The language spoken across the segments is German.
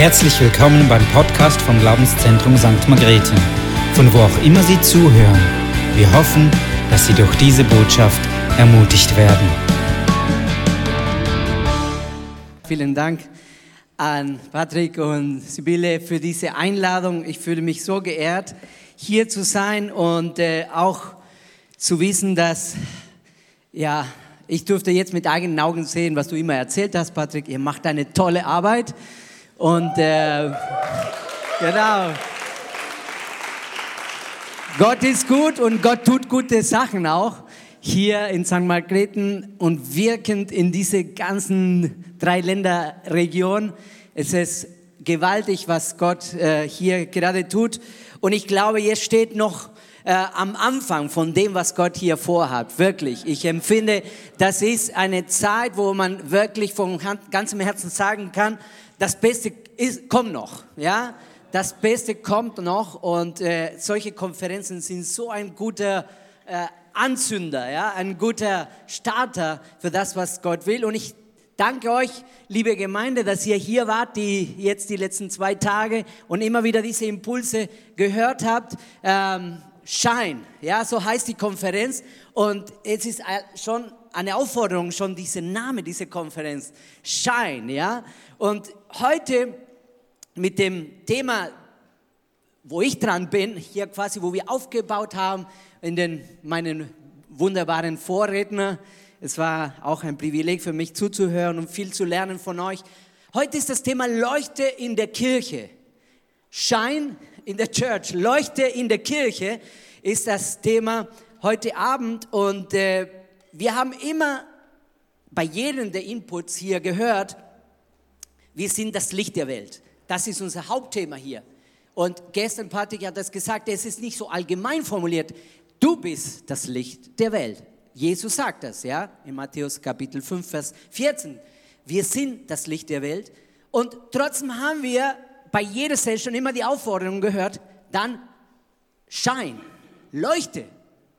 Herzlich willkommen beim Podcast vom Glaubenszentrum St. Margrethe, von wo auch immer Sie zuhören. Wir hoffen, dass Sie durch diese Botschaft ermutigt werden. Vielen Dank an Patrick und Sibylle für diese Einladung. Ich fühle mich so geehrt, hier zu sein und äh, auch zu wissen, dass ja, ich durfte jetzt mit eigenen Augen sehen, was du immer erzählt hast, Patrick. Ihr macht eine tolle Arbeit. Und äh, genau. Gott ist gut und Gott tut gute Sachen auch hier in St. Margrethen und wirkend in diese ganzen drei Länderregion. Es ist gewaltig, was Gott äh, hier gerade tut. Und ich glaube, jetzt steht noch äh, am Anfang von dem, was Gott hier vorhat. Wirklich. Ich empfinde, das ist eine Zeit, wo man wirklich von ganzem Herzen sagen kann, das Beste ist, kommt noch. Ja? Das Beste kommt noch und äh, solche Konferenzen sind so ein guter äh, Anzünder, ja? ein guter Starter für das, was Gott will. Und ich danke euch, liebe Gemeinde, dass ihr hier wart, die jetzt die letzten zwei Tage und immer wieder diese Impulse gehört habt. Ähm, Shine, ja, so heißt die Konferenz. Und es ist schon eine Aufforderung, schon dieser Name, diese Konferenz, Shine, ja. Und heute mit dem Thema, wo ich dran bin, hier quasi, wo wir aufgebaut haben, in den, meinen wunderbaren Vorredner. Es war auch ein Privileg für mich zuzuhören und viel zu lernen von euch. Heute ist das Thema Leuchte in der Kirche. Shine in der Church, Leuchte in der Kirche ist das Thema heute Abend und äh, wir haben immer bei jedem der Inputs hier gehört, wir sind das Licht der Welt. Das ist unser Hauptthema hier. Und gestern Patrick hat das gesagt, es ist nicht so allgemein formuliert. Du bist das Licht der Welt. Jesus sagt das, ja, in Matthäus Kapitel 5, Vers 14. Wir sind das Licht der Welt. Und trotzdem haben wir bei jeder Session immer die Aufforderung gehört, dann schein, leuchte.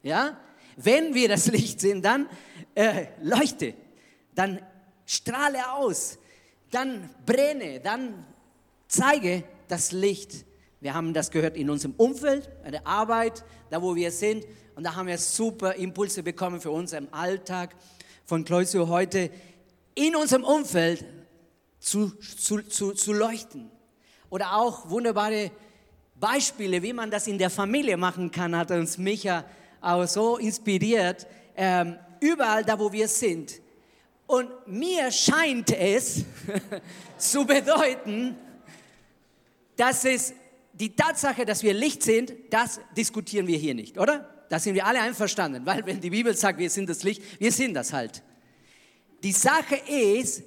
Ja? Wenn wir das Licht sind, dann äh, leuchte, dann strahle aus, dann brenne, dann zeige das Licht. Wir haben das gehört in unserem Umfeld, bei der Arbeit, da wo wir sind. Und da haben wir super Impulse bekommen für unseren Alltag von Kleusio heute, in unserem Umfeld zu, zu, zu, zu leuchten. Oder auch wunderbare Beispiele, wie man das in der Familie machen kann, hat uns Micha auch so inspiriert. Ähm, überall da, wo wir sind. Und mir scheint es zu bedeuten, dass es die Tatsache, dass wir Licht sind, das diskutieren wir hier nicht, oder? Da sind wir alle einverstanden, weil wenn die Bibel sagt, wir sind das Licht, wir sind das halt. Die Sache ist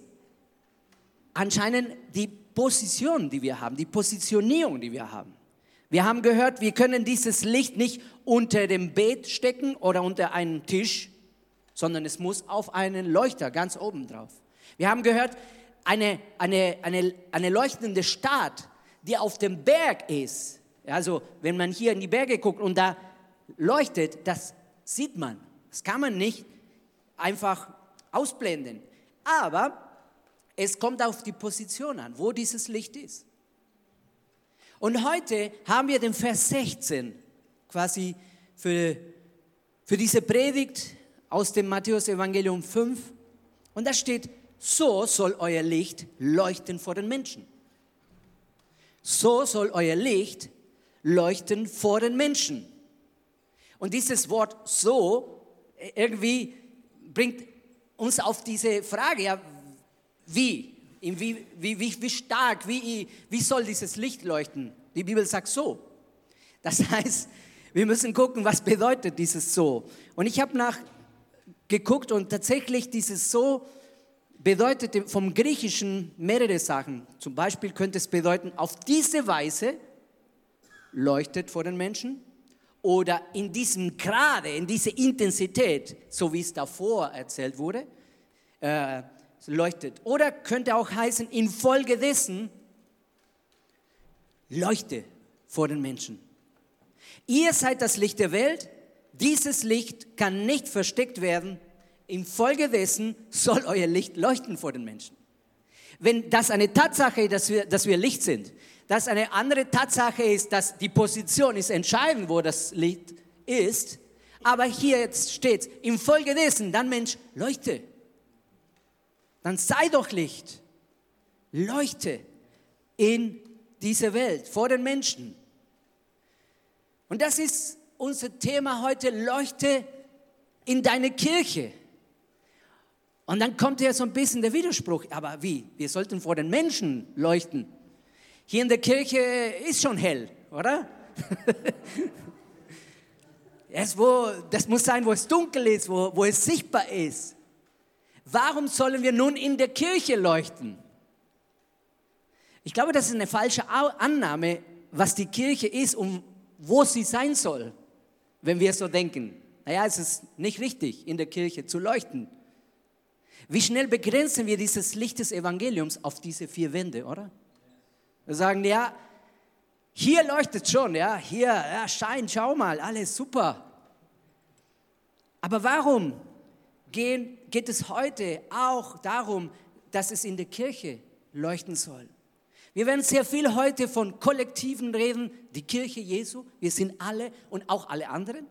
anscheinend die Position, die wir haben, die Positionierung, die wir haben. Wir haben gehört, wir können dieses Licht nicht unter dem Bett stecken oder unter einen Tisch, sondern es muss auf einen Leuchter ganz oben drauf. Wir haben gehört, eine, eine, eine, eine leuchtende Stadt, die auf dem Berg ist. Also wenn man hier in die Berge guckt und da leuchtet, das sieht man. Das kann man nicht einfach ausblenden. Aber es kommt auf die Position an, wo dieses Licht ist. Und heute haben wir den Vers 16 quasi für, für diese Predigt aus dem Matthäus Evangelium 5. Und da steht, so soll euer Licht leuchten vor den Menschen. So soll euer Licht leuchten vor den Menschen. Und dieses Wort so irgendwie bringt uns auf diese Frage, ja, wie? Wie, wie, wie, wie stark, wie, wie soll dieses Licht leuchten? Die Bibel sagt so. Das heißt, wir müssen gucken, was bedeutet dieses so. Und ich habe nachgeguckt und tatsächlich dieses so bedeutet vom Griechischen mehrere Sachen. Zum Beispiel könnte es bedeuten, auf diese Weise leuchtet vor den Menschen oder in diesem Grade, in dieser Intensität, so wie es davor erzählt wurde. Äh, leuchtet. Oder könnte auch heißen, infolgedessen leuchte vor den Menschen. Ihr seid das Licht der Welt. Dieses Licht kann nicht versteckt werden. Infolgedessen soll euer Licht leuchten vor den Menschen. Wenn das eine Tatsache ist, dass wir, dass wir Licht sind, dass eine andere Tatsache ist, dass die Position ist entscheidend, wo das Licht ist, aber hier jetzt steht, infolgedessen, dann Mensch, leuchte. Dann sei doch Licht. Leuchte in diese Welt, vor den Menschen. Und das ist unser Thema heute, leuchte in deine Kirche. Und dann kommt ja so ein bisschen der Widerspruch. Aber wie? Wir sollten vor den Menschen leuchten. Hier in der Kirche ist schon hell, oder? es, wo, das muss sein, wo es dunkel ist, wo, wo es sichtbar ist. Warum sollen wir nun in der Kirche leuchten? Ich glaube, das ist eine falsche Annahme, was die Kirche ist und wo sie sein soll, wenn wir so denken. Naja, es ist nicht richtig, in der Kirche zu leuchten. Wie schnell begrenzen wir dieses Licht des Evangeliums auf diese vier Wände, oder? Wir sagen, ja, hier leuchtet schon, ja, hier, ja, scheint, schau mal, alles super. Aber warum gehen, geht es heute auch darum, dass es in der Kirche leuchten soll? Wir werden sehr viel heute von Kollektiven reden, die Kirche Jesu, wir sind alle und auch alle anderen.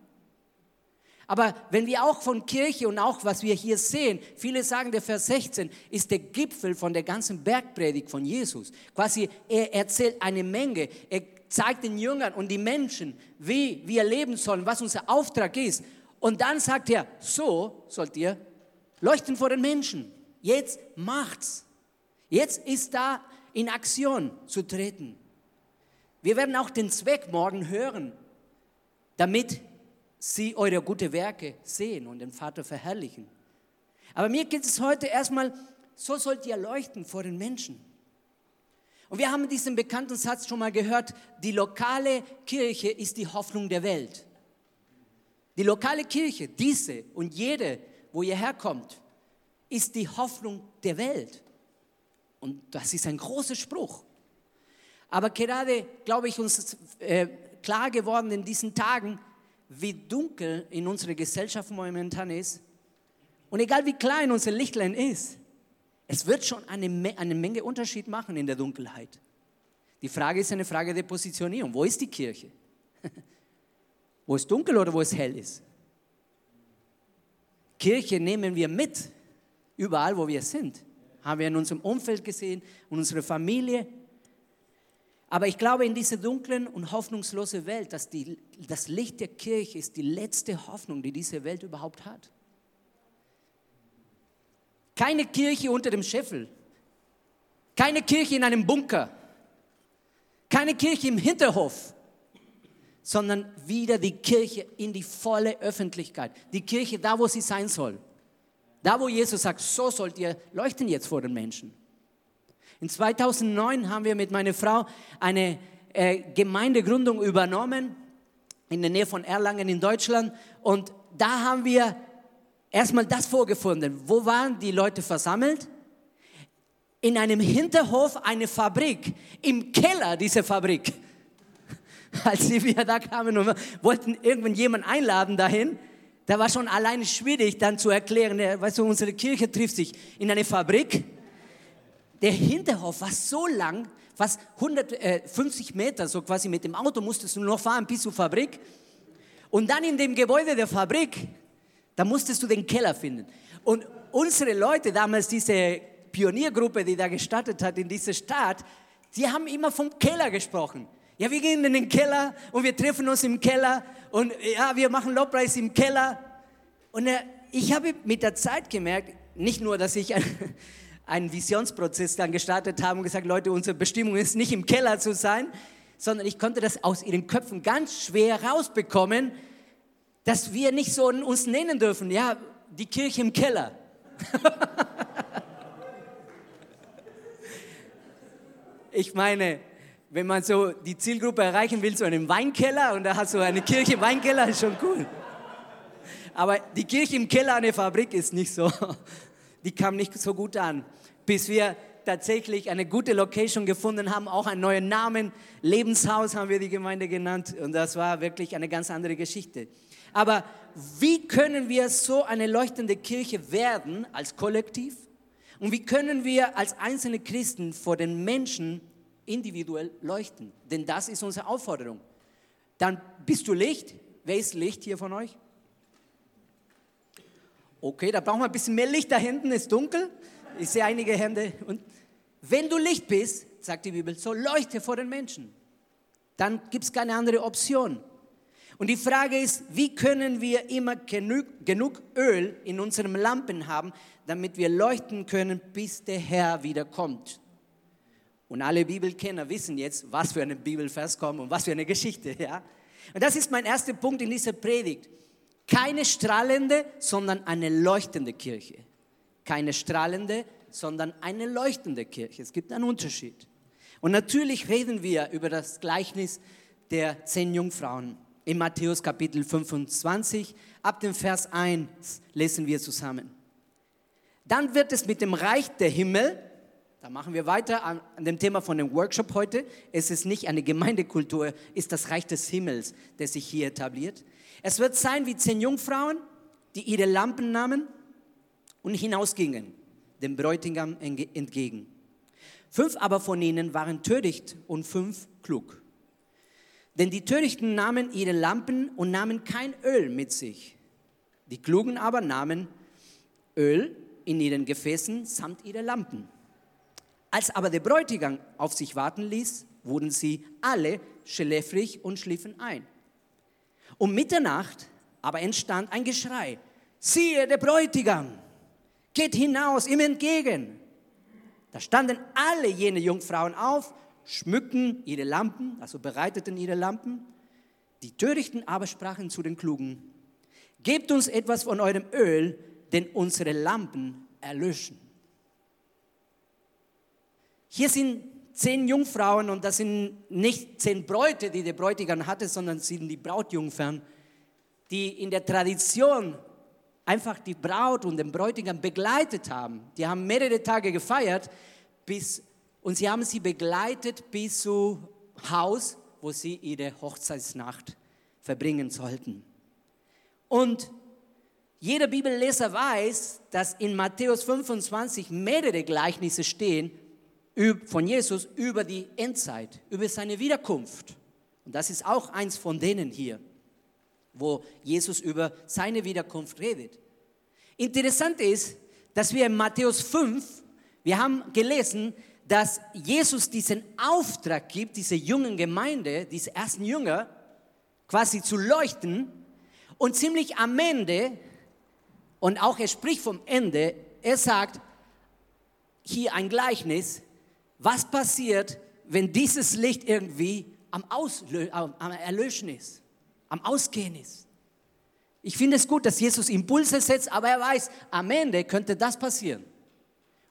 Aber wenn wir auch von Kirche und auch was wir hier sehen, viele sagen, der Vers 16 ist der Gipfel von der ganzen Bergpredigt von Jesus. Quasi, er erzählt eine Menge. Er zeigt den Jüngern und die Menschen, wie wir leben sollen, was unser Auftrag ist. Und dann sagt er, so sollt ihr leuchten vor den Menschen. Jetzt macht's. Jetzt ist da in Aktion zu treten. Wir werden auch den Zweck morgen hören, damit sie eure gute Werke sehen und den Vater verherrlichen. Aber mir geht es heute erstmal, so sollt ihr leuchten vor den Menschen. Und wir haben diesen bekannten Satz schon mal gehört, die lokale Kirche ist die Hoffnung der Welt. Die lokale Kirche, diese und jede, wo ihr herkommt, ist die Hoffnung der Welt. Und das ist ein großer Spruch. Aber gerade, glaube ich, uns äh, klar geworden in diesen Tagen, wie dunkel in unserer Gesellschaft momentan ist. Und egal wie klein unser Lichtlein ist, es wird schon eine, eine Menge Unterschied machen in der Dunkelheit. Die Frage ist eine Frage der Positionierung. Wo ist die Kirche? wo es dunkel oder wo es hell ist? Kirche nehmen wir mit, überall wo wir sind. Haben wir in unserem Umfeld gesehen, in unserer Familie, aber ich glaube in diese dunklen und hoffnungslose Welt, dass die, das Licht der Kirche ist die letzte Hoffnung, die diese Welt überhaupt hat. Keine Kirche unter dem Scheffel, keine Kirche in einem Bunker, keine Kirche im Hinterhof, sondern wieder die Kirche in die volle Öffentlichkeit. Die Kirche da, wo sie sein soll. Da, wo Jesus sagt, so sollt ihr leuchten jetzt vor den Menschen. In 2009 haben wir mit meiner Frau eine äh, Gemeindegründung übernommen in der Nähe von Erlangen in Deutschland und da haben wir erstmal das vorgefunden. Wo waren die Leute versammelt? In einem Hinterhof eine Fabrik, im Keller dieser Fabrik. Als wir da kamen und wollten irgendjemanden einladen dahin, da war schon alleine schwierig dann zu erklären, weißt du, unsere Kirche trifft sich in einer Fabrik der Hinterhof war so lang, fast 150 Meter, so quasi mit dem Auto musstest du noch fahren bis zur Fabrik. Und dann in dem Gebäude der Fabrik, da musstest du den Keller finden. Und unsere Leute damals, diese Pioniergruppe, die da gestartet hat in dieser Stadt, die haben immer vom Keller gesprochen. Ja, wir gehen in den Keller und wir treffen uns im Keller und ja, wir machen Lobpreis im Keller. Und äh, ich habe mit der Zeit gemerkt, nicht nur, dass ich einen Visionsprozess dann gestartet haben und gesagt, Leute, unsere Bestimmung ist nicht im Keller zu sein, sondern ich konnte das aus ihren Köpfen ganz schwer rausbekommen, dass wir nicht so uns nennen dürfen, ja, die Kirche im Keller. ich meine, wenn man so die Zielgruppe erreichen will, so einen Weinkeller und da hast du eine Kirche im Weinkeller, ist schon cool. Aber die Kirche im Keller eine Fabrik ist nicht so die kam nicht so gut an, bis wir tatsächlich eine gute Location gefunden haben, auch einen neuen Namen. Lebenshaus haben wir die Gemeinde genannt und das war wirklich eine ganz andere Geschichte. Aber wie können wir so eine leuchtende Kirche werden als Kollektiv? Und wie können wir als einzelne Christen vor den Menschen individuell leuchten? Denn das ist unsere Aufforderung. Dann bist du Licht. Wer ist Licht hier von euch? Okay, da brauchen wir ein bisschen mehr Licht da hinten, ist dunkel. Ich sehe einige Hände. Und wenn du Licht bist, sagt die Bibel, so leuchte vor den Menschen. Dann gibt es keine andere Option. Und die Frage ist, wie können wir immer genug, genug Öl in unseren Lampen haben, damit wir leuchten können, bis der Herr wiederkommt. Und alle Bibelkenner wissen jetzt, was für ein Bibelvers kommt und was für eine Geschichte. Ja? Und das ist mein erster Punkt in dieser Predigt. Keine strahlende, sondern eine leuchtende Kirche. Keine strahlende, sondern eine leuchtende Kirche. Es gibt einen Unterschied. Und natürlich reden wir über das Gleichnis der zehn Jungfrauen. In Matthäus Kapitel 25, ab dem Vers 1 lesen wir zusammen. Dann wird es mit dem Reich der Himmel, da machen wir weiter an, dem Thema von dem Workshop heute, es ist nicht eine Gemeindekultur, ist das Reich des Himmels, das sich hier etabliert. Es wird sein wie zehn Jungfrauen, die ihre Lampen nahmen und hinausgingen, dem Bräutigam entgegen. Fünf aber von ihnen waren töricht und fünf klug. Denn die Törichten nahmen ihre Lampen und nahmen kein Öl mit sich. Die Klugen aber nahmen Öl in ihren Gefäßen samt ihrer Lampen. Als aber der Bräutigam auf sich warten ließ, wurden sie alle schläfrig und schliefen ein. Um Mitternacht aber entstand ein Geschrei. Siehe, der Bräutigam geht hinaus ihm entgegen. Da standen alle jene Jungfrauen auf, schmückten ihre Lampen, also bereiteten ihre Lampen. Die Törichten aber sprachen zu den Klugen, gebt uns etwas von eurem Öl, denn unsere Lampen erlöschen. Hier sind zehn Jungfrauen und das sind nicht zehn Bräute, die der Bräutigam hatte, sondern sind die Brautjungfern, die in der Tradition einfach die Braut und den Bräutigam begleitet haben. Die haben mehrere Tage gefeiert bis, und sie haben sie begleitet bis zu Haus, wo sie ihre Hochzeitsnacht verbringen sollten. Und jeder Bibelleser weiß, dass in Matthäus 25 mehrere Gleichnisse stehen von Jesus über die Endzeit, über seine Wiederkunft. Und das ist auch eins von denen hier, wo Jesus über seine Wiederkunft redet. Interessant ist, dass wir in Matthäus 5, wir haben gelesen, dass Jesus diesen Auftrag gibt, diese jungen Gemeinde, diese ersten Jünger, quasi zu leuchten. Und ziemlich am Ende, und auch er spricht vom Ende, er sagt hier ein Gleichnis, was passiert, wenn dieses Licht irgendwie am, Auslö am Erlöschen ist, am Ausgehen ist. Ich finde es gut, dass Jesus Impulse setzt, aber er weiß, am Ende könnte das passieren.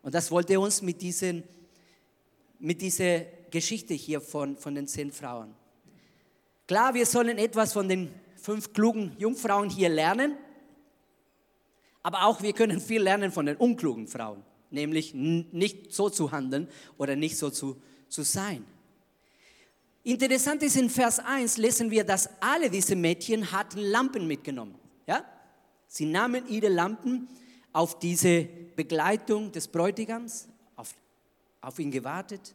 Und das wollte er uns mit, diesen, mit dieser Geschichte hier von, von den zehn Frauen. Klar, wir sollen etwas von den fünf klugen Jungfrauen hier lernen, aber auch wir können viel lernen von den unklugen Frauen, nämlich nicht so zu handeln oder nicht so zu, zu sein. Interessant ist, in Vers 1 lesen wir, dass alle diese Mädchen hatten Lampen mitgenommen. Ja? Sie nahmen ihre Lampen auf diese Begleitung des Bräutigams, auf, auf ihn gewartet.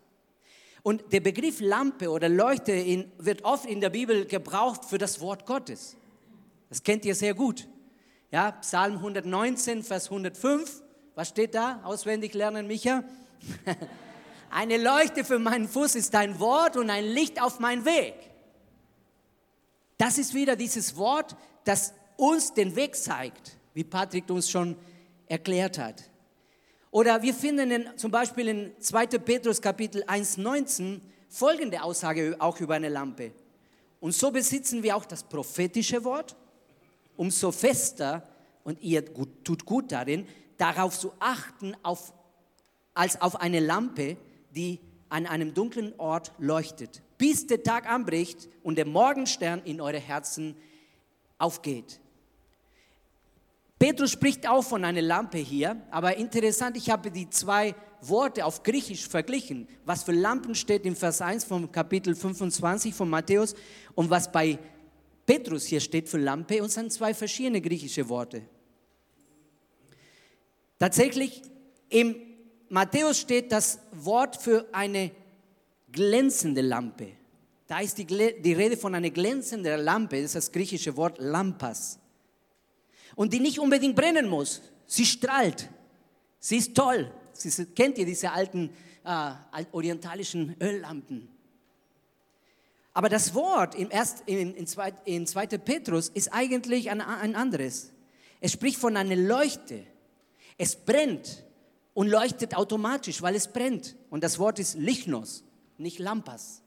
Und der Begriff Lampe oder Leuchte in, wird oft in der Bibel gebraucht für das Wort Gottes. Das kennt ihr sehr gut. Ja, Psalm 119, Vers 105. Was steht da? Auswendig lernen, Micha. Eine Leuchte für meinen Fuß ist dein Wort und ein Licht auf meinen Weg. Das ist wieder dieses Wort, das uns den Weg zeigt, wie Patrick uns schon erklärt hat. Oder wir finden in, zum Beispiel in 2. Petrus Kapitel 1,19 folgende Aussage auch über eine Lampe. Und so besitzen wir auch das prophetische Wort, umso fester, und ihr tut gut darin, darauf zu achten, auf, als auf eine Lampe, die an einem dunklen Ort leuchtet, bis der Tag anbricht und der Morgenstern in eure Herzen aufgeht. Petrus spricht auch von einer Lampe hier, aber interessant, ich habe die zwei Worte auf Griechisch verglichen. Was für Lampen steht im Vers 1 vom Kapitel 25 von Matthäus und was bei Petrus hier steht für Lampe und sind zwei verschiedene griechische Worte. Tatsächlich im Matthäus steht das Wort für eine glänzende Lampe. Da ist die, die Rede von einer glänzenden Lampe, das ist das griechische Wort Lampas. Und die nicht unbedingt brennen muss. Sie strahlt. Sie ist toll. Sie, kennt ihr diese alten äh, orientalischen Öllampen? Aber das Wort im Erst, in, in, zweit, in 2. Petrus ist eigentlich ein, ein anderes. Es spricht von einer Leuchte. Es brennt und leuchtet automatisch, weil es brennt. Und das Wort ist Lichnos, nicht Lampas.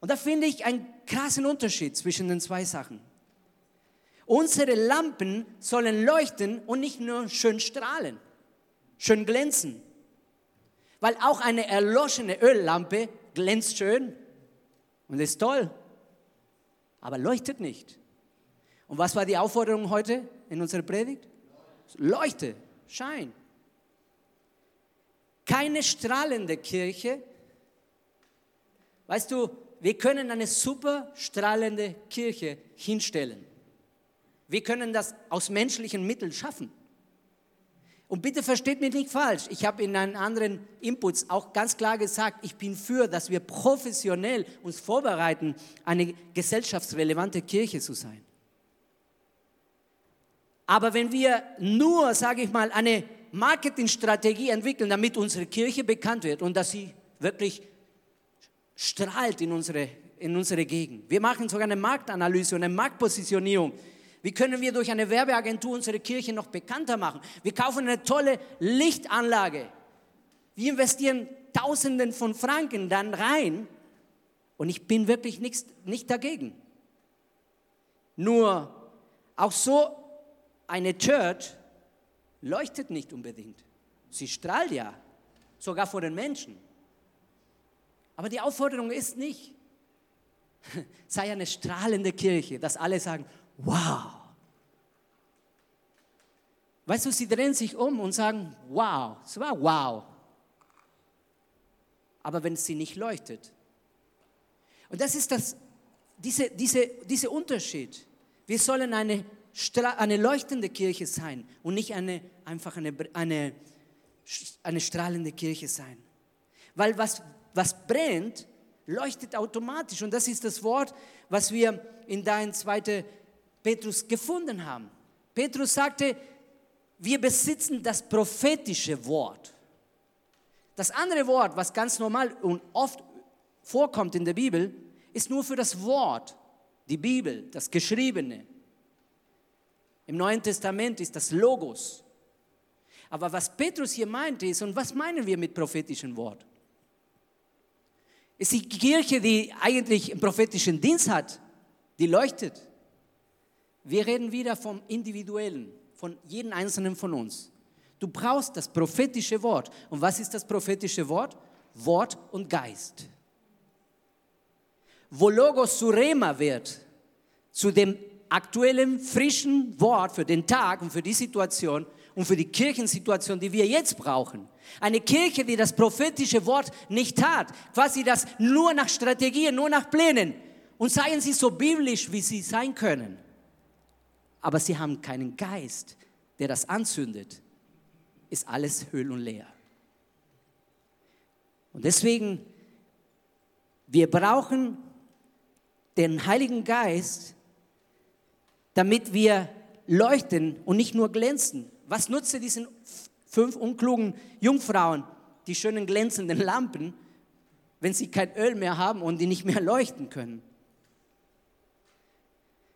Und da finde ich einen krassen Unterschied zwischen den zwei Sachen. Unsere Lampen sollen leuchten und nicht nur schön strahlen, schön glänzen. Weil auch eine erloschene Öllampe glänzt schön und ist toll, aber leuchtet nicht. Und was war die Aufforderung heute in unserer Predigt? Leuchte, schein. Keine strahlende Kirche. Weißt du, wir können eine super strahlende Kirche hinstellen. Wir können das aus menschlichen Mitteln schaffen. Und bitte versteht mich nicht falsch. Ich habe in einem anderen Inputs auch ganz klar gesagt, ich bin für, dass wir professionell uns vorbereiten, eine gesellschaftsrelevante Kirche zu sein. Aber wenn wir nur, sage ich mal, eine Marketingstrategie entwickeln, damit unsere Kirche bekannt wird und dass sie wirklich strahlt in unsere, in unsere Gegend. Wir machen sogar eine Marktanalyse und eine Marktpositionierung. Wie können wir durch eine Werbeagentur unsere Kirche noch bekannter machen? Wir kaufen eine tolle Lichtanlage. Wir investieren Tausenden von Franken dann rein und ich bin wirklich nichts, nicht dagegen. Nur auch so eine Church leuchtet nicht unbedingt. Sie strahlt ja, sogar vor den Menschen. Aber die Aufforderung ist nicht, sei eine strahlende Kirche, dass alle sagen, wow. Weißt du, sie drehen sich um und sagen, wow, es war wow. Aber wenn sie nicht leuchtet. Und das ist das, diese, diese, dieser Unterschied. Wir sollen eine, eine leuchtende Kirche sein und nicht eine, einfach eine, eine, eine strahlende Kirche sein. Weil was, was brennt, leuchtet automatisch. Und das ist das Wort, was wir in dein 2. Petrus gefunden haben. Petrus sagte, wir besitzen das prophetische Wort. Das andere Wort, was ganz normal und oft vorkommt in der Bibel, ist nur für das Wort, die Bibel, das Geschriebene. Im Neuen Testament ist das Logos. Aber was Petrus hier meinte ist, und was meinen wir mit prophetischem Wort? Ist die Kirche, die eigentlich einen prophetischen Dienst hat, die leuchtet. Wir reden wieder vom Individuellen, von jedem Einzelnen von uns. Du brauchst das prophetische Wort. Und was ist das prophetische Wort? Wort und Geist. Wo Logos zu Rema wird, zu dem aktuellen, frischen Wort für den Tag und für die Situation und für die Kirchensituation, die wir jetzt brauchen. Eine Kirche, die das prophetische Wort nicht hat, quasi das nur nach Strategien, nur nach Plänen. Und seien sie so biblisch, wie sie sein können aber sie haben keinen Geist, der das anzündet, ist alles höhl und leer. Und deswegen, wir brauchen den Heiligen Geist, damit wir leuchten und nicht nur glänzen. Was nutzt diesen fünf unklugen Jungfrauen die schönen glänzenden Lampen, wenn sie kein Öl mehr haben und die nicht mehr leuchten können?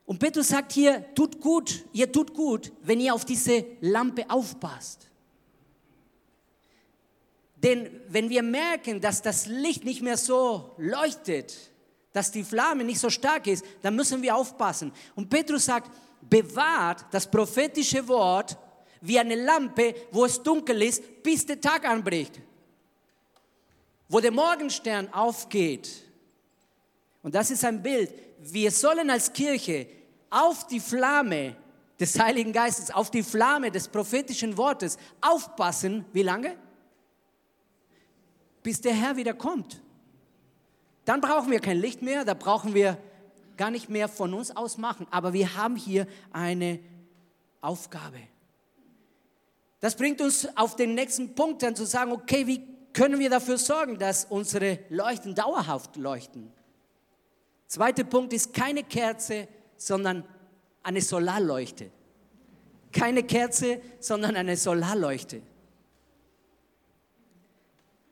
Und Petrus sagt hier, tut gut, ihr tut gut, wenn ihr auf diese Lampe aufpasst. Denn wenn wir merken, dass das Licht nicht mehr so leuchtet, dass die Flamme nicht so stark ist, dann müssen wir aufpassen. Und Petrus sagt, bewahrt das prophetische Wort wie eine Lampe, wo es dunkel ist, bis der Tag anbricht. Wo der Morgenstern aufgeht. Und das ist ein Bild. Wir sollen als Kirche auf die Flamme des Heiligen Geistes, auf die Flamme des prophetischen Wortes aufpassen. Wie lange? Bis der Herr wieder kommt. Dann brauchen wir kein Licht mehr, da brauchen wir gar nicht mehr von uns aus machen. Aber wir haben hier eine Aufgabe. Das bringt uns auf den nächsten Punkt dann zu sagen, okay, wie können wir dafür sorgen, dass unsere Leuchten dauerhaft leuchten? Zweiter Punkt ist keine Kerze, sondern eine Solarleuchte. Keine Kerze, sondern eine Solarleuchte.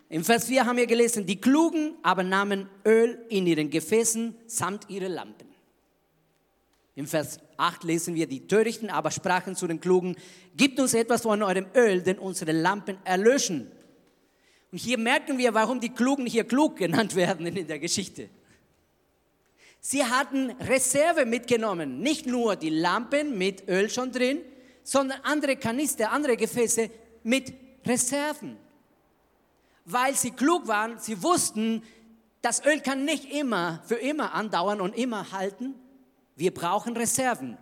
Im Vers 4 haben wir gelesen, die Klugen aber nahmen Öl in ihren Gefäßen samt ihre Lampen. Im Vers 8 lesen wir, die Törichten aber sprachen zu den Klugen, gibt uns etwas von eurem Öl, denn unsere Lampen erlöschen. Und hier merken wir, warum die Klugen hier klug genannt werden in der Geschichte. Sie hatten Reserve mitgenommen, nicht nur die Lampen mit Öl schon drin, sondern andere Kanister, andere Gefäße mit Reserven weil sie klug waren, sie wussten, das Öl kann nicht immer für immer andauern und immer halten. Wir brauchen Reserven.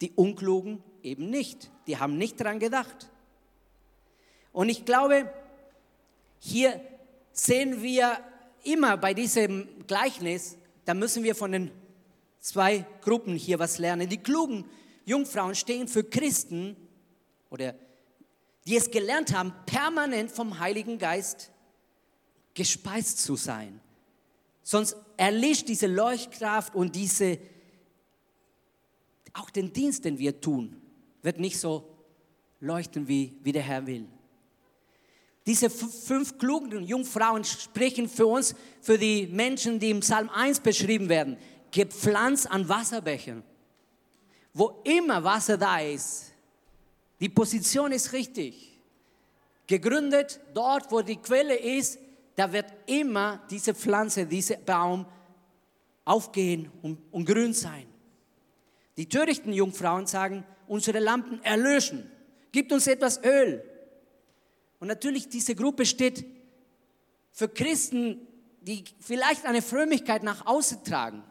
Die Unklugen eben nicht. Die haben nicht dran gedacht. Und ich glaube, hier sehen wir immer bei diesem Gleichnis, da müssen wir von den zwei Gruppen hier was lernen. Die klugen Jungfrauen stehen für Christen oder die es gelernt haben, permanent vom Heiligen Geist gespeist zu sein. Sonst erlischt diese Leuchtkraft und diese, auch den Dienst, den wir tun, wird nicht so leuchten, wie, wie der Herr will. Diese fünf klugen Jungfrauen sprechen für uns, für die Menschen, die im Psalm 1 beschrieben werden, gepflanzt an Wasserbächen. Wo immer Wasser da ist, die Position ist richtig. Gegründet dort, wo die Quelle ist, da wird immer diese Pflanze, dieser Baum aufgehen und, und grün sein. Die törichten Jungfrauen sagen, unsere Lampen erlöschen, gibt uns etwas Öl. Und natürlich, diese Gruppe steht für Christen, die vielleicht eine Frömmigkeit nach außen tragen.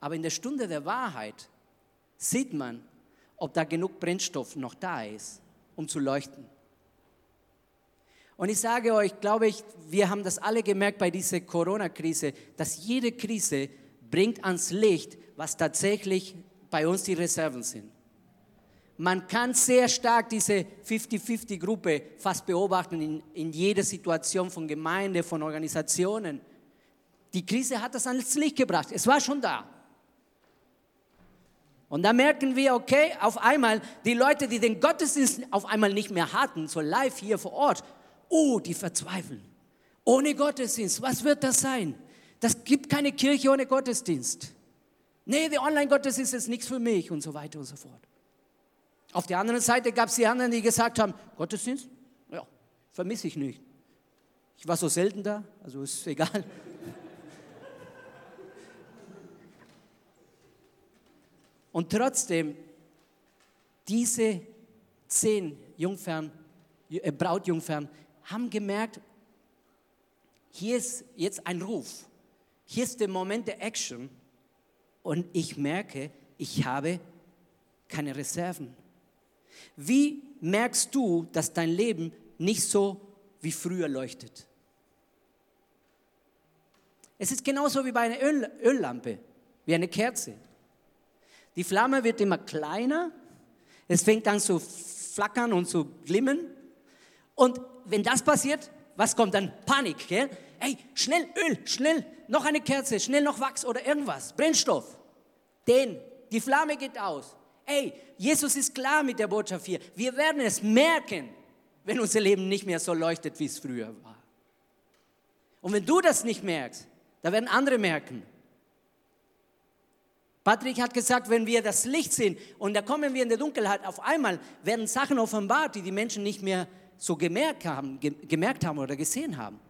Aber in der Stunde der Wahrheit sieht man, ob da genug Brennstoff noch da ist, um zu leuchten. Und ich sage euch, glaube ich, wir haben das alle gemerkt bei dieser Corona-Krise, dass jede Krise bringt ans Licht, was tatsächlich bei uns die Reserven sind. Man kann sehr stark diese 50-50-Gruppe fast beobachten in, in jeder Situation von Gemeinde, von Organisationen. Die Krise hat das ans Licht gebracht. Es war schon da. Und da merken wir, okay, auf einmal, die Leute, die den Gottesdienst auf einmal nicht mehr hatten, so live hier vor Ort, Oh, die verzweifeln. Ohne Gottesdienst, was wird das sein? Das gibt keine Kirche ohne Gottesdienst. Nee, der Online-Gottesdienst ist nichts für mich und so weiter und so fort. Auf der anderen Seite gab es die anderen, die gesagt haben, Gottesdienst? Ja, vermisse ich nicht. Ich war so selten da, also ist egal. Und trotzdem, diese zehn Jungfern, äh, Brautjungfern haben gemerkt, hier ist jetzt ein Ruf, hier ist der Moment der Action und ich merke, ich habe keine Reserven. Wie merkst du, dass dein Leben nicht so wie früher leuchtet? Es ist genauso wie bei einer Öl Öllampe, wie eine Kerze. Die Flamme wird immer kleiner, es fängt an zu flackern und zu glimmen und wenn das passiert, was kommt dann? Panik, gell? Ey, schnell Öl, schnell noch eine Kerze, schnell noch Wachs oder irgendwas, Brennstoff. Denn die Flamme geht aus. Ey, Jesus ist klar mit der Botschaft hier. Wir werden es merken, wenn unser Leben nicht mehr so leuchtet, wie es früher war. Und wenn du das nicht merkst, da werden andere merken. Patrick hat gesagt, wenn wir das Licht sehen und da kommen wir in der Dunkelheit, auf einmal werden Sachen offenbart, die die Menschen nicht mehr so gemerkt haben, gemerkt haben oder gesehen haben.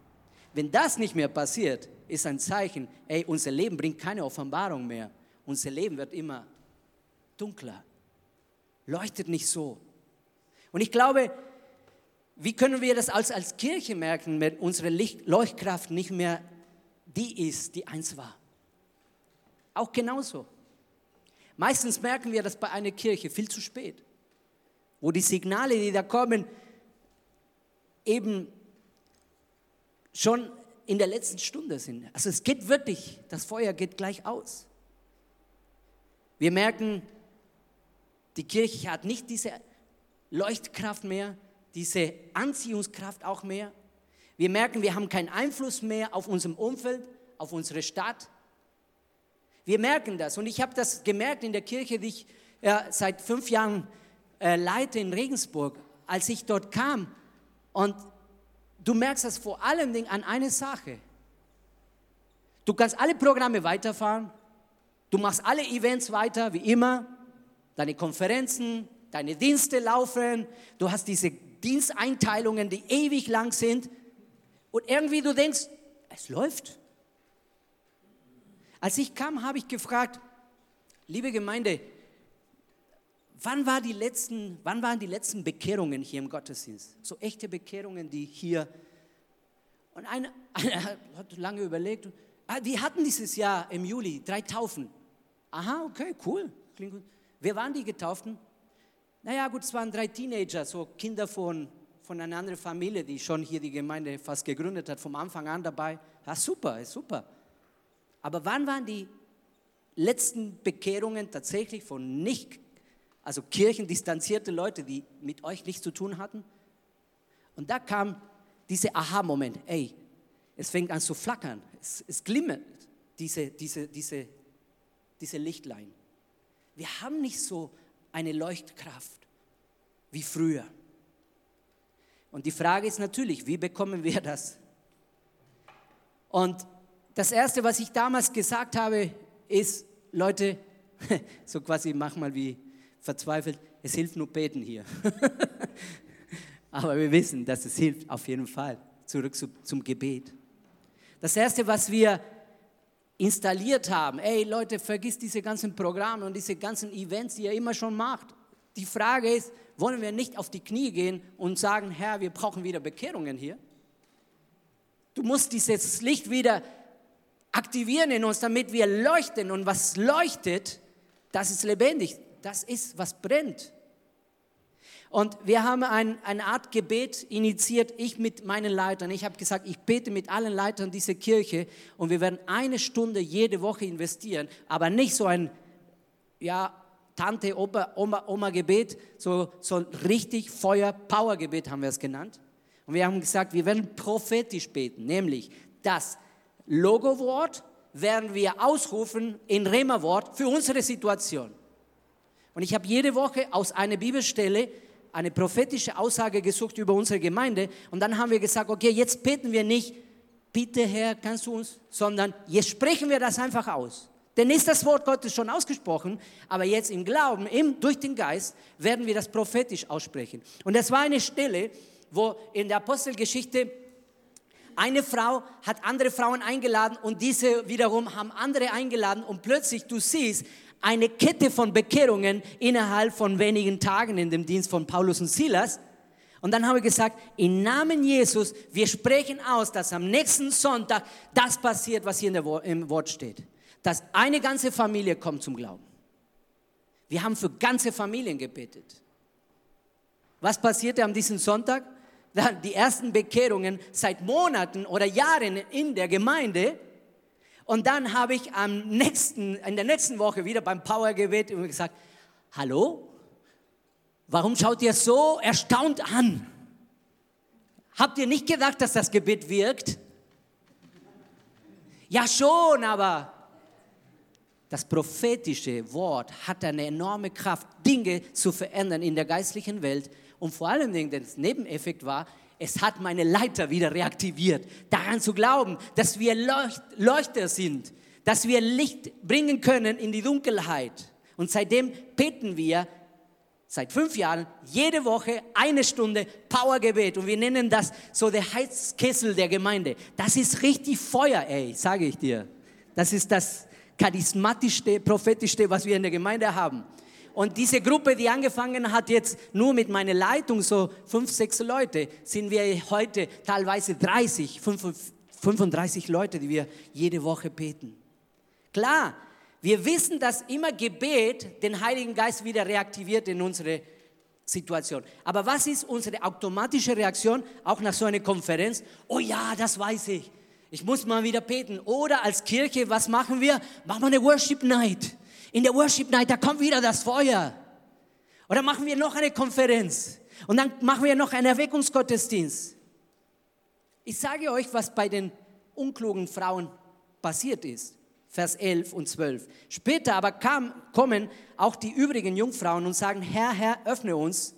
Wenn das nicht mehr passiert, ist ein Zeichen, ey, unser Leben bringt keine Offenbarung mehr. Unser Leben wird immer dunkler, leuchtet nicht so. Und ich glaube, wie können wir das als, als Kirche merken, wenn unsere Licht, Leuchtkraft nicht mehr die ist, die eins war? Auch genauso. Meistens merken wir das bei einer Kirche viel zu spät, wo die Signale, die da kommen, eben schon in der letzten Stunde sind. Also es geht wirklich, das Feuer geht gleich aus. Wir merken, die Kirche hat nicht diese Leuchtkraft mehr, diese Anziehungskraft auch mehr. Wir merken, wir haben keinen Einfluss mehr auf unserem Umfeld, auf unsere Stadt. Wir merken das. Und ich habe das gemerkt in der Kirche, die ich ja, seit fünf Jahren äh, leite in Regensburg, als ich dort kam. Und du merkst das vor allen Dingen an einer Sache. Du kannst alle Programme weiterfahren, du machst alle Events weiter, wie immer, deine Konferenzen, deine Dienste laufen, du hast diese Diensteinteilungen, die ewig lang sind und irgendwie du denkst, es läuft. Als ich kam, habe ich gefragt, liebe Gemeinde, wann, war die letzten, wann waren die letzten Bekehrungen hier im Gottesdienst? So echte Bekehrungen, die hier. Und einer, einer hat lange überlegt, ah, wir hatten dieses Jahr im Juli drei Taufen. Aha, okay, cool, klingt gut. Wer waren die Getauften? Naja, gut, es waren drei Teenager, so Kinder von, von einer anderen Familie, die schon hier die Gemeinde fast gegründet hat, vom Anfang an dabei. Ja, super, super. Aber wann waren die letzten Bekehrungen tatsächlich von nicht, also kirchendistanzierte Leute, die mit euch nichts zu tun hatten? Und da kam dieser Aha-Moment, ey, es fängt an zu flackern, es, es glimmert, diese, diese, diese, diese Lichtlein. Wir haben nicht so eine Leuchtkraft wie früher. Und die Frage ist natürlich, wie bekommen wir das? Und das Erste, was ich damals gesagt habe, ist, Leute, so quasi mach mal wie verzweifelt, es hilft nur beten hier. Aber wir wissen, dass es hilft auf jeden Fall. Zurück zum Gebet. Das Erste, was wir installiert haben, ey Leute, vergiss diese ganzen Programme und diese ganzen Events, die ihr immer schon macht. Die Frage ist, wollen wir nicht auf die Knie gehen und sagen, Herr, wir brauchen wieder Bekehrungen hier? Du musst dieses Licht wieder aktivieren in uns, damit wir leuchten. Und was leuchtet, das ist lebendig. Das ist, was brennt. Und wir haben ein, eine Art Gebet initiiert, ich mit meinen Leitern. Ich habe gesagt, ich bete mit allen Leitern dieser Kirche und wir werden eine Stunde jede Woche investieren, aber nicht so ein, ja, Tante, Opa, Oma, Oma Gebet, so, so richtig Feuer, Power Gebet haben wir es genannt. Und wir haben gesagt, wir werden prophetisch beten, nämlich das Logo-Wort werden wir ausrufen in Rema-Wort für unsere Situation. Und ich habe jede Woche aus einer Bibelstelle eine prophetische Aussage gesucht über unsere Gemeinde und dann haben wir gesagt, okay, jetzt beten wir nicht, bitte Herr, kannst du uns, sondern jetzt sprechen wir das einfach aus. Denn ist das Wort Gottes schon ausgesprochen, aber jetzt im Glauben, im, durch den Geist, werden wir das prophetisch aussprechen. Und das war eine Stelle, wo in der Apostelgeschichte eine Frau hat andere Frauen eingeladen und diese wiederum haben andere eingeladen und plötzlich du siehst eine Kette von Bekehrungen innerhalb von wenigen Tagen in dem Dienst von Paulus und Silas. Und dann haben wir gesagt, im Namen Jesus, wir sprechen aus, dass am nächsten Sonntag das passiert, was hier im Wort steht. Dass eine ganze Familie kommt zum Glauben. Wir haben für ganze Familien gebetet. Was passierte am diesem Sonntag? die ersten Bekehrungen seit Monaten oder Jahren in der Gemeinde. Und dann habe ich am nächsten, in der nächsten Woche wieder beim Powergebet gesagt, hallo, warum schaut ihr so erstaunt an? Habt ihr nicht gedacht, dass das Gebet wirkt? Ja schon, aber das prophetische Wort hat eine enorme Kraft, Dinge zu verändern in der geistlichen Welt und vor allen Dingen, der Nebeneffekt war, es hat meine Leiter wieder reaktiviert, daran zu glauben, dass wir Leucht Leuchter sind, dass wir Licht bringen können in die Dunkelheit. Und seitdem beten wir seit fünf Jahren jede Woche eine Stunde Powergebet und wir nennen das so der Heizkessel der Gemeinde. Das ist richtig Feuer, ey, sage ich dir. Das ist das charismatischste, prophetischste, was wir in der Gemeinde haben. Und diese Gruppe, die angefangen hat jetzt nur mit meiner Leitung, so fünf, sechs Leute, sind wir heute teilweise 30, 35 Leute, die wir jede Woche beten. Klar, wir wissen, dass immer Gebet den Heiligen Geist wieder reaktiviert in unsere Situation. Aber was ist unsere automatische Reaktion, auch nach so einer Konferenz? Oh ja, das weiß ich. Ich muss mal wieder beten. Oder als Kirche, was machen wir? Machen wir eine Worship Night in der Worship Night, da kommt wieder das Feuer. Oder machen wir noch eine Konferenz und dann machen wir noch einen Erweckungsgottesdienst. Ich sage euch, was bei den unklugen Frauen passiert ist. Vers 11 und 12. Später aber kam, kommen auch die übrigen Jungfrauen und sagen, Herr, Herr, öffne uns.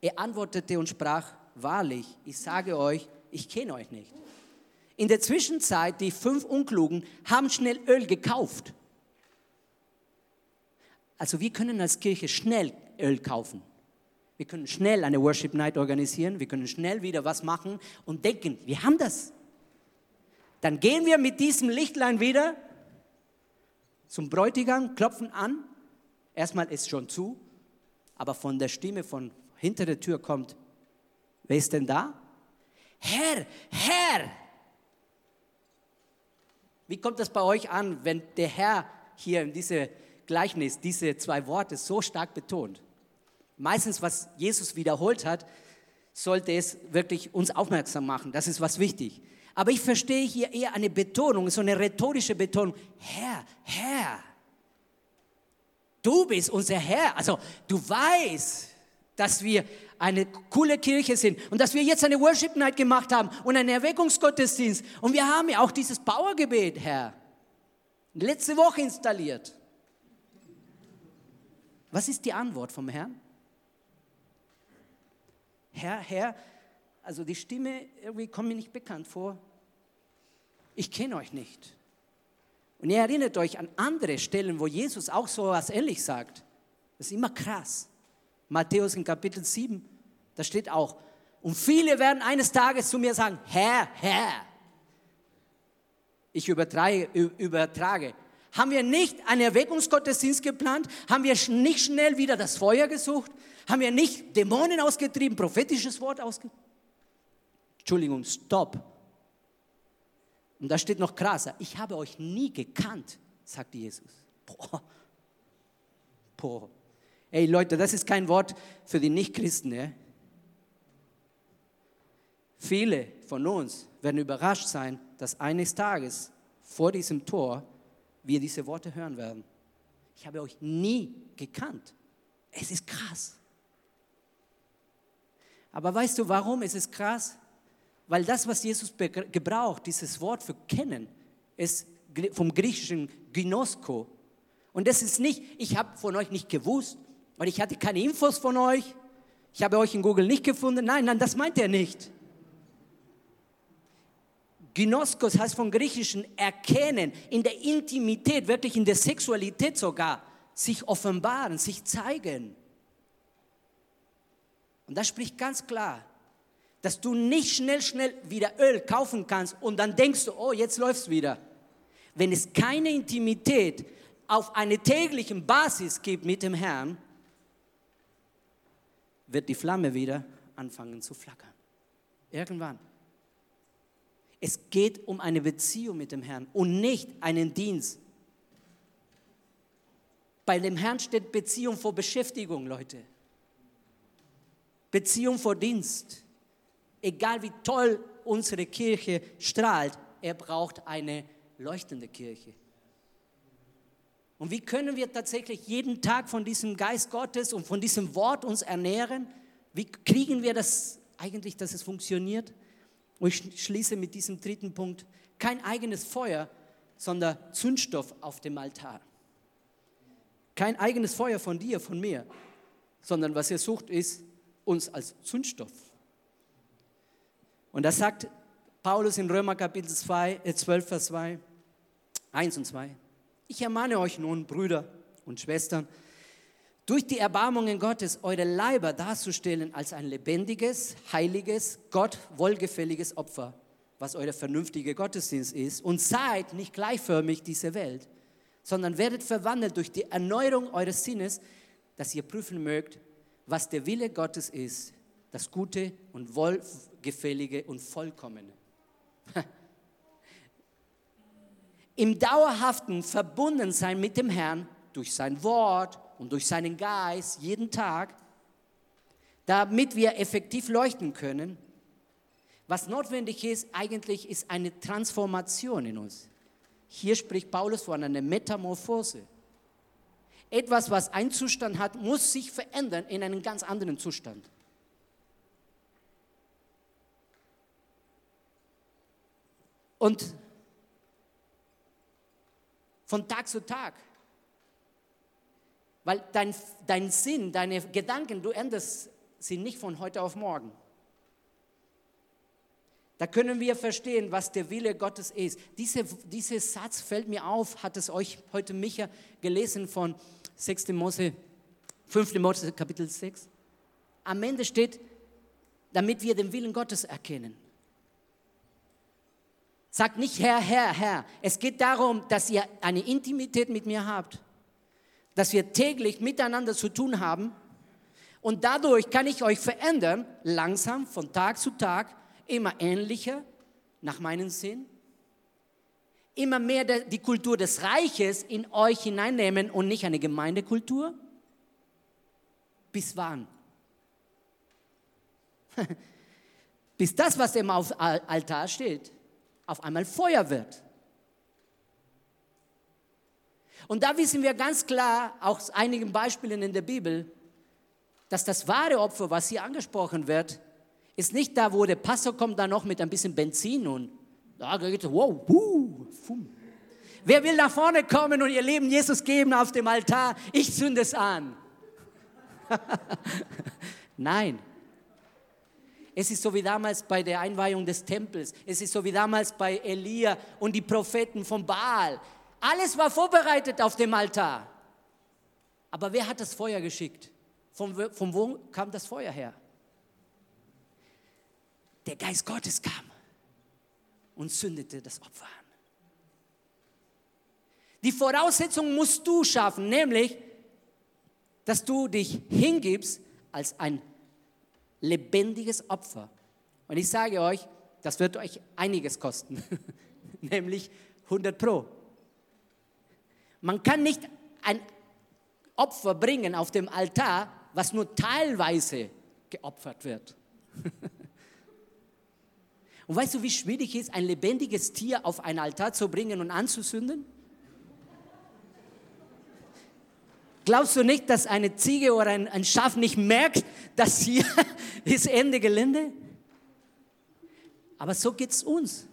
Er antwortete und sprach, wahrlich, ich sage euch, ich kenne euch nicht. In der Zwischenzeit, die fünf Unklugen haben schnell Öl gekauft. Also wir können als Kirche schnell Öl kaufen. Wir können schnell eine Worship Night organisieren, wir können schnell wieder was machen und denken, wir haben das. Dann gehen wir mit diesem Lichtlein wieder zum Bräutigam, klopfen an. Erstmal ist schon zu, aber von der Stimme von hinter der Tür kommt, wer ist denn da? Herr, Herr! Wie kommt das bei euch an, wenn der Herr hier in diese Gleichnis diese zwei Worte so stark betont? Meistens, was Jesus wiederholt hat, sollte es wirklich uns aufmerksam machen. Das ist was wichtig. Aber ich verstehe hier eher eine Betonung, so eine rhetorische Betonung. Herr, Herr, du bist unser Herr. Also du weißt, dass wir eine coole Kirche sind und dass wir jetzt eine Worship Night gemacht haben und einen Erweckungsgottesdienst. Und wir haben ja auch dieses Powergebet, Herr, letzte Woche installiert. Was ist die Antwort vom Herrn? Herr, Herr, also die Stimme irgendwie kommt mir nicht bekannt vor. Ich kenne euch nicht. Und ihr erinnert euch an andere Stellen, wo Jesus auch so was ähnlich sagt. Das ist immer krass. Matthäus in Kapitel 7, da steht auch, und viele werden eines Tages zu mir sagen, Herr, Herr. Ich übertrage, übertrage. Haben wir nicht einen Erweckungsgottesdienst geplant? Haben wir nicht schnell wieder das Feuer gesucht? Haben wir nicht Dämonen ausgetrieben, prophetisches Wort ausgetrieben? Entschuldigung, stopp. Und da steht noch krasser, ich habe euch nie gekannt, sagt Jesus. Boah. Boah. Ey Leute, das ist kein Wort für die Nichtchristen. Ne? Viele von uns werden überrascht sein, dass eines Tages vor diesem Tor wir diese Worte hören werden. Ich habe euch nie gekannt. Es ist krass. Aber weißt du, warum ist es krass? Weil das, was Jesus gebraucht, dieses Wort für kennen, ist vom griechischen Ginosko. Und das ist nicht, ich habe von euch nicht gewusst und ich hatte keine Infos von euch, ich habe euch in Google nicht gefunden. Nein, nein, das meint er nicht. Ginoskos heißt vom Griechischen erkennen, in der Intimität, wirklich in der Sexualität sogar, sich offenbaren, sich zeigen. Und das spricht ganz klar, dass du nicht schnell, schnell wieder Öl kaufen kannst und dann denkst du, oh, jetzt läuft's wieder. Wenn es keine Intimität auf einer täglichen Basis gibt mit dem Herrn, wird die Flamme wieder anfangen zu flackern. Irgendwann. Es geht um eine Beziehung mit dem Herrn und nicht einen Dienst. Bei dem Herrn steht Beziehung vor Beschäftigung, Leute. Beziehung vor Dienst. Egal wie toll unsere Kirche strahlt, er braucht eine leuchtende Kirche. Und wie können wir tatsächlich jeden Tag von diesem Geist Gottes und von diesem Wort uns ernähren? Wie kriegen wir das eigentlich, dass es funktioniert? Und ich schließe mit diesem dritten Punkt. Kein eigenes Feuer, sondern Zündstoff auf dem Altar. Kein eigenes Feuer von dir, von mir, sondern was ihr sucht, ist uns als Zündstoff. Und das sagt Paulus in Römer Kapitel 2, 12, äh, Vers 2, 1 und 2. Ich ermahne euch nun, Brüder und Schwestern, durch die Erbarmungen Gottes eure Leiber darzustellen als ein lebendiges, heiliges, Gott wohlgefälliges Opfer, was euer vernünftiger Gottesdienst ist. Und seid nicht gleichförmig dieser Welt, sondern werdet verwandelt durch die Erneuerung eures Sinnes, dass ihr prüfen mögt, was der Wille Gottes ist, das Gute und Wohlgefällige und Vollkommene. Im dauerhaften Verbundensein mit dem Herrn durch sein Wort, und durch seinen Geist jeden Tag, damit wir effektiv leuchten können. Was notwendig ist, eigentlich ist eine Transformation in uns. Hier spricht Paulus von einer Metamorphose. etwas, was einen Zustand hat, muss sich verändern in einen ganz anderen Zustand. Und von Tag zu Tag. Weil dein, dein Sinn, deine Gedanken, du änderst sie nicht von heute auf morgen. Da können wir verstehen, was der Wille Gottes ist. Diese, dieser Satz fällt mir auf, hat es euch heute Micha gelesen von 6. Mose, 5. Mose Kapitel 6. Am Ende steht, damit wir den Willen Gottes erkennen. Sagt nicht Herr, Herr, Herr. Es geht darum, dass ihr eine Intimität mit mir habt, dass wir täglich miteinander zu tun haben und dadurch kann ich euch verändern, langsam von Tag zu Tag, immer ähnlicher nach meinem Sinn, immer mehr die Kultur des Reiches in euch hineinnehmen und nicht eine Gemeindekultur? Bis wann? Bis das, was im Altar steht, auf einmal Feuer wird. Und da wissen wir ganz klar, auch aus einigen Beispielen in der Bibel, dass das wahre Opfer, was hier angesprochen wird, ist nicht da, wo der Pastor kommt, da noch mit ein bisschen Benzin und da geht es, wow, wuh, fum. Wer will nach vorne kommen und ihr Leben Jesus geben auf dem Altar? Ich zünde es an. Nein. Es ist so wie damals bei der Einweihung des Tempels. Es ist so wie damals bei Elia und die Propheten von Baal. Alles war vorbereitet auf dem Altar. Aber wer hat das Feuer geschickt? Von, von wo kam das Feuer her? der Geist Gottes kam und zündete das Opfer an. Die Voraussetzung musst du schaffen, nämlich, dass du dich hingibst als ein lebendiges Opfer. Und ich sage euch, das wird euch einiges kosten, nämlich 100 Pro. Man kann nicht ein Opfer bringen auf dem Altar, was nur teilweise geopfert wird. Und weißt du, wie schwierig es ist, ein lebendiges Tier auf ein Altar zu bringen und anzusünden? Glaubst du nicht, dass eine Ziege oder ein, ein Schaf nicht merkt, dass hier ist Ende Gelände? Aber so geht es uns.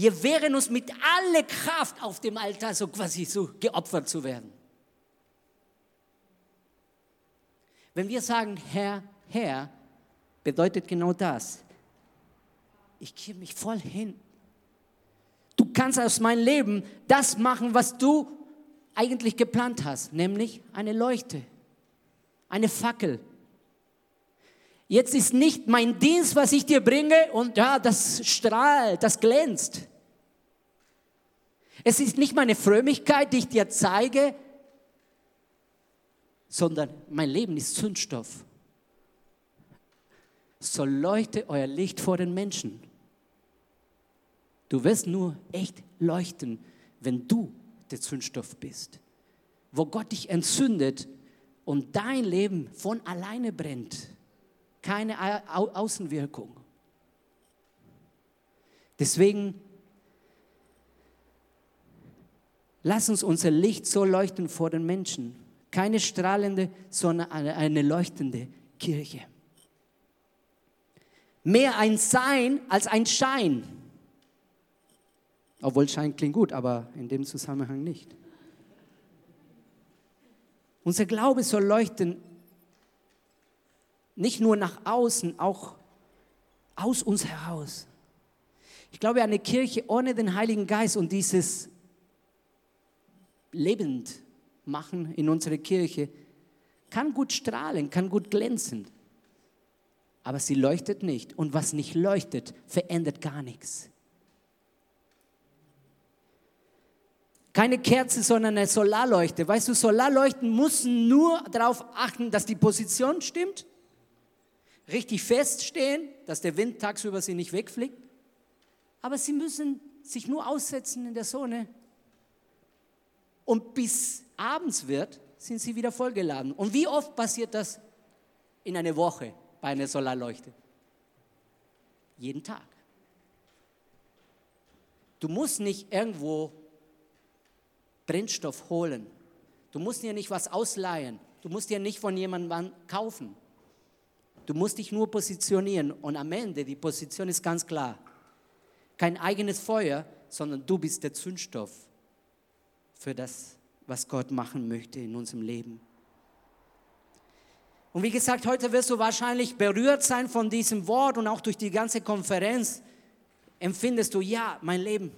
Wir wehren uns mit aller Kraft auf dem Altar, so quasi so geopfert zu werden. Wenn wir sagen, Herr, Herr, bedeutet genau das. Ich gebe mich voll hin. Du kannst aus meinem Leben das machen, was du eigentlich geplant hast, nämlich eine Leuchte, eine Fackel. Jetzt ist nicht mein Dienst, was ich dir bringe und ja, das strahlt, das glänzt. Es ist nicht meine Frömmigkeit, die ich dir zeige, sondern mein Leben ist Zündstoff so leuchte euer Licht vor den Menschen. Du wirst nur echt leuchten, wenn du der Zündstoff bist. Wo Gott dich entzündet und dein Leben von alleine brennt. Keine Au Außenwirkung. Deswegen lass uns unser Licht so leuchten vor den Menschen. Keine strahlende, sondern eine, leuchtende Kirche mehr ein Sein als ein Schein. Obwohl Schein klingt gut, aber in dem Zusammenhang nicht. Unser Glaube soll leuchten, nicht nur nach außen, auch aus uns heraus. Ich glaube, eine Kirche ohne den Heiligen Geist und dieses lebend machen in unserer Kirche kann gut strahlen, kann gut glänzen aber sie leuchtet nicht. Und was nicht leuchtet, verändert gar nichts. Keine Kerze, sondern eine Solarleuchte. Weißt du, Solarleuchten müssen nur darauf achten, dass die Position stimmt, richtig feststehen, dass der Wind tagsüber sie nicht wegfliegt. Aber sie müssen sich nur aussetzen in der Sonne. Und bis abends wird, sind sie wieder vollgeladen. Und wie oft passiert das in einer Woche? bei einer Solarleuchte? Jeden Tag. Du musst nicht irgendwo Brennstoff holen. Du musst dir nicht was ausleihen. Du musst dir nicht von jemandem kaufen. Du musst dich nur positionieren und am Ende, die Position ist ganz klar. Kein eigenes Feuer, sondern du bist der Zündstoff für das, was Gott machen möchte in unserem Leben. Und wie gesagt, heute wirst du wahrscheinlich berührt sein von diesem Wort und auch durch die ganze Konferenz empfindest du, ja, mein Leben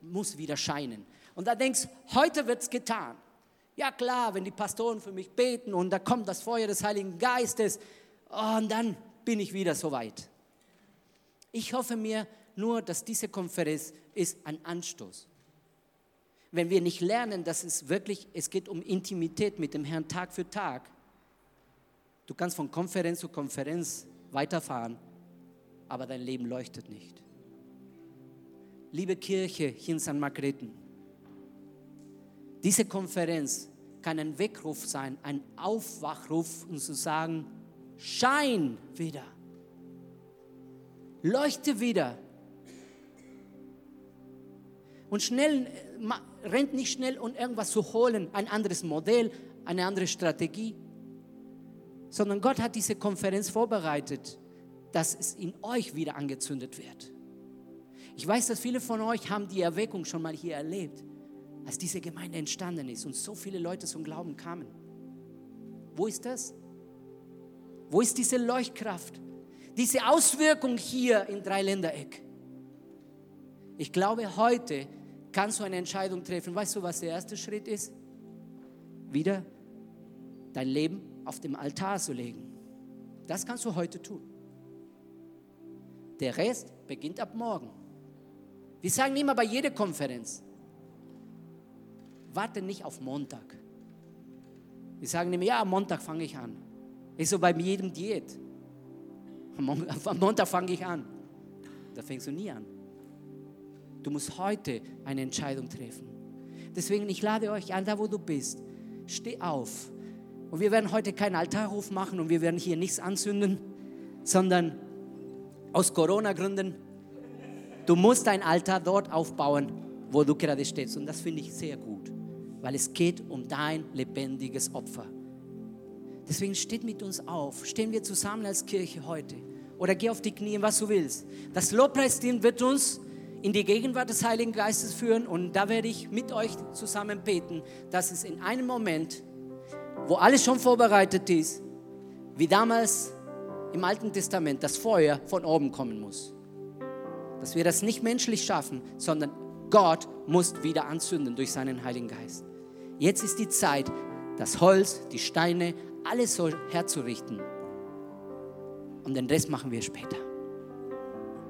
muss wieder scheinen. Und da denkst, heute wird es getan. Ja klar, wenn die Pastoren für mich beten und da kommt das Feuer des Heiligen Geistes oh, und dann bin ich wieder soweit. Ich hoffe mir nur, dass diese Konferenz ist ein Anstoß. Wenn wir nicht lernen, dass es wirklich, es geht um Intimität mit dem Herrn Tag für Tag. Du kannst von Konferenz zu Konferenz weiterfahren, aber dein Leben leuchtet nicht. Liebe Kirche hier in St. Margrethen, diese Konferenz kann ein Weckruf sein, ein Aufwachruf, um zu sagen, schein wieder, leuchte wieder. Und schnell, rennt nicht schnell, um irgendwas zu holen, ein anderes Modell, eine andere Strategie, sondern Gott hat diese Konferenz vorbereitet, dass es in euch wieder angezündet wird. Ich weiß, dass viele von euch haben die Erweckung schon mal hier erlebt als diese Gemeinde entstanden ist und so viele Leute zum Glauben kamen. Wo ist das? Wo ist diese Leuchtkraft? Diese Auswirkung hier in Dreiländereck? Ich glaube, heute kannst du eine Entscheidung treffen. Weißt du, was der erste Schritt ist? Wieder dein Leben auf dem Altar zu legen. Das kannst du heute tun. Der Rest beginnt ab morgen. Wir sagen immer bei jeder Konferenz, warte nicht auf Montag. Die sagen immer, ja, am Montag fange ich an. Ich so bei jedem Diät. Am Montag fange ich an. Da fängst du nie an. Du musst heute eine Entscheidung treffen. Deswegen, ich lade euch an, da wo du bist, steh auf. Und wir werden heute keinen Altarruf machen und wir werden hier nichts anzünden, sondern aus Corona-Gründen, du musst dein Altar dort aufbauen, wo du gerade stehst. Und das finde ich sehr gut weil es geht um dein lebendiges Opfer. Deswegen steht mit uns auf. Stehen wir zusammen als Kirche heute. Oder geh auf die Knie, was du willst. Das Lobpreisteam wird uns in die Gegenwart des Heiligen Geistes führen und da werde ich mit euch zusammen beten, dass es in einem Moment, wo alles schon vorbereitet ist, wie damals im Alten Testament, das Feuer von oben kommen muss. Dass wir das nicht menschlich schaffen, sondern Gott muss wieder anzünden durch seinen Heiligen Geist. Jetzt ist die Zeit, das Holz, die Steine, alles so herzurichten. Und den Rest machen wir später.